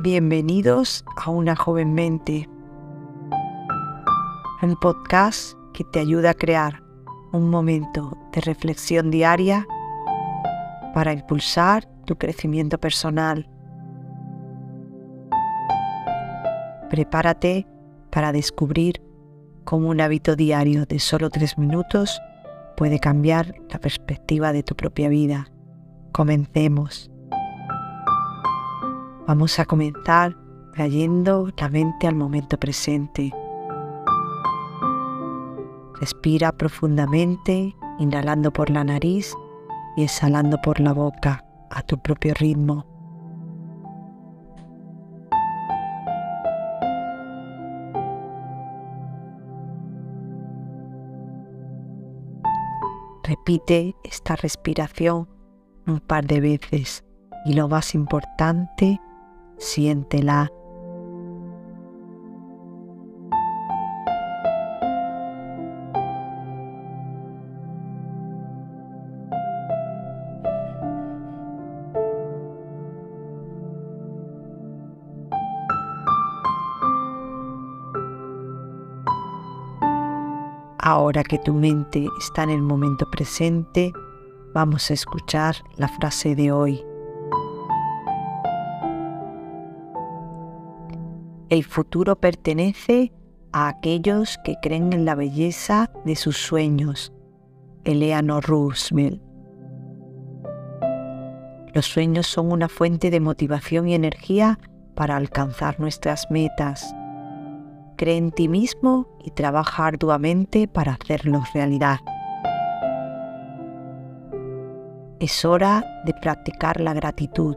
Bienvenidos a Una joven mente, un podcast que te ayuda a crear un momento de reflexión diaria para impulsar tu crecimiento personal. Prepárate para descubrir cómo un hábito diario de solo tres minutos puede cambiar la perspectiva de tu propia vida. Comencemos. Vamos a comenzar trayendo la mente al momento presente. Respira profundamente, inhalando por la nariz y exhalando por la boca a tu propio ritmo. Repite esta respiración un par de veces y lo más importante, siéntela. Ahora que tu mente está en el momento presente, vamos a escuchar la frase de hoy. El futuro pertenece a aquellos que creen en la belleza de sus sueños. Eleanor Roosevelt. Los sueños son una fuente de motivación y energía para alcanzar nuestras metas. Cree en ti mismo y trabaja arduamente para hacerlos realidad. Es hora de practicar la gratitud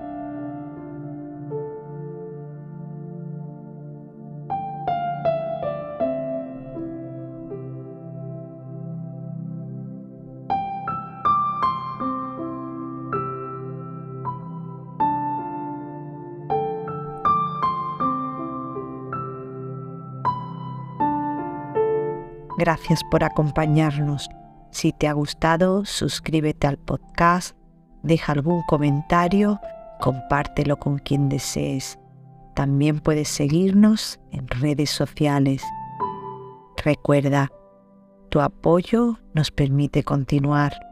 Gracias por acompañarnos. Si te ha gustado, suscríbete al podcast, deja algún comentario, compártelo con quien desees. También puedes seguirnos en redes sociales. Recuerda, tu apoyo nos permite continuar.